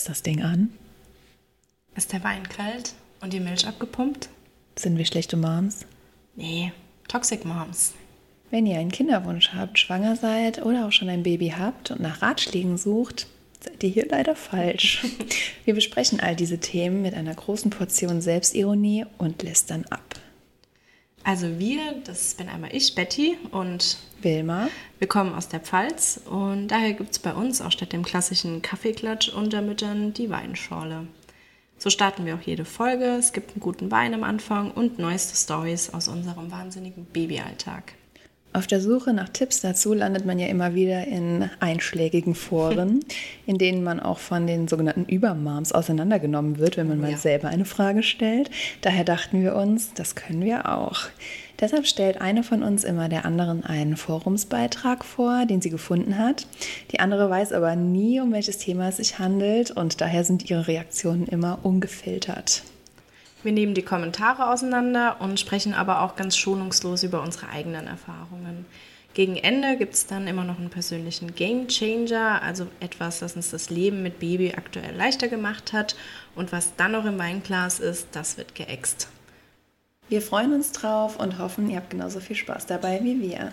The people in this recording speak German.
Ist das Ding an? Ist der Wein kalt und die Milch abgepumpt? Sind wir schlechte Moms? Nee, Toxic Moms. Wenn ihr einen Kinderwunsch habt, schwanger seid oder auch schon ein Baby habt und nach Ratschlägen sucht, seid ihr hier leider falsch. Wir besprechen all diese Themen mit einer großen Portion Selbstironie und lästern ab. Also wir, das bin einmal ich, Betty und Wilma. Wir kommen aus der Pfalz und daher gibt es bei uns auch statt dem klassischen Kaffeeklatsch unter Müttern die Weinschorle. So starten wir auch jede Folge. Es gibt einen guten Wein am Anfang und neueste Stories aus unserem wahnsinnigen Babyalltag. Auf der Suche nach Tipps dazu landet man ja immer wieder in einschlägigen Foren, in denen man auch von den sogenannten Übermoms auseinandergenommen wird, wenn man mal ja. selber eine Frage stellt. Daher dachten wir uns, das können wir auch. Deshalb stellt eine von uns immer der anderen einen Forumsbeitrag vor, den sie gefunden hat. Die andere weiß aber nie, um welches Thema es sich handelt und daher sind ihre Reaktionen immer ungefiltert. Wir nehmen die Kommentare auseinander und sprechen aber auch ganz schonungslos über unsere eigenen Erfahrungen. Gegen Ende gibt es dann immer noch einen persönlichen Game Changer, also etwas, das uns das Leben mit Baby aktuell leichter gemacht hat. Und was dann noch im Weinglas ist, das wird geäxt. Wir freuen uns drauf und hoffen, ihr habt genauso viel Spaß dabei wie wir.